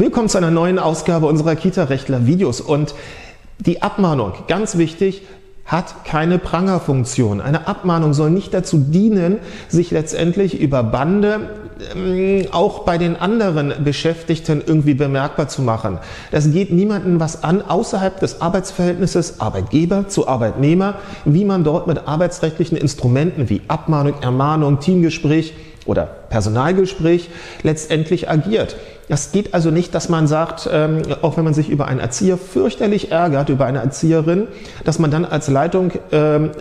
Willkommen zu einer neuen Ausgabe unserer Kita-Rechtler-Videos und die Abmahnung, ganz wichtig, hat keine Prangerfunktion. Eine Abmahnung soll nicht dazu dienen, sich letztendlich über Bande ähm, auch bei den anderen Beschäftigten irgendwie bemerkbar zu machen. Das geht niemandem was an außerhalb des Arbeitsverhältnisses Arbeitgeber zu Arbeitnehmer, wie man dort mit arbeitsrechtlichen Instrumenten wie Abmahnung, Ermahnung, Teamgespräch oder Personalgespräch letztendlich agiert. Das geht also nicht, dass man sagt, ähm, auch wenn man sich über einen Erzieher fürchterlich ärgert, über eine Erzieherin, dass man dann als Leitung ähm,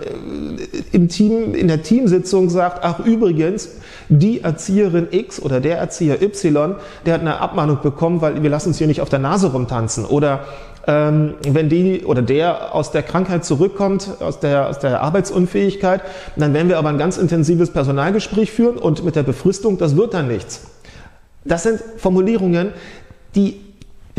im Team, in der Teamsitzung sagt, ach übrigens, die Erzieherin X oder der Erzieher Y, der hat eine Abmahnung bekommen, weil wir lassen uns hier nicht auf der Nase rumtanzen. Oder ähm, wenn die oder der aus der Krankheit zurückkommt, aus der, aus der Arbeitsunfähigkeit, dann werden wir aber ein ganz intensives Personalgespräch führen und mit der Befristung, das wird dann nichts. Das sind Formulierungen, die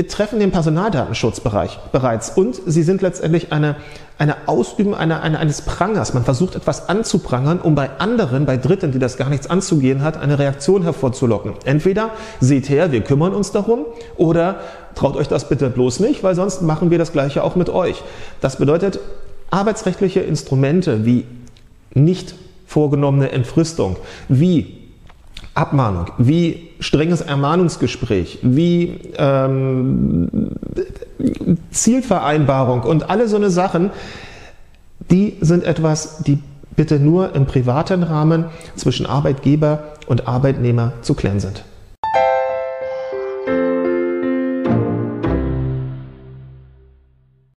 betreffen den Personaldatenschutzbereich bereits und sie sind letztendlich eine, eine Ausüben eine, eine, eines Prangers. Man versucht etwas anzuprangern, um bei anderen, bei Dritten, die das gar nichts anzugehen hat, eine Reaktion hervorzulocken. Entweder seht her, wir kümmern uns darum oder traut euch das bitte bloß nicht, weil sonst machen wir das gleiche auch mit euch. Das bedeutet, arbeitsrechtliche Instrumente wie nicht vorgenommene Entfristung, wie Abmahnung, wie strenges Ermahnungsgespräch, wie ähm, Zielvereinbarung und alle so eine Sachen, die sind etwas, die bitte nur im privaten Rahmen zwischen Arbeitgeber und Arbeitnehmer zu klären sind.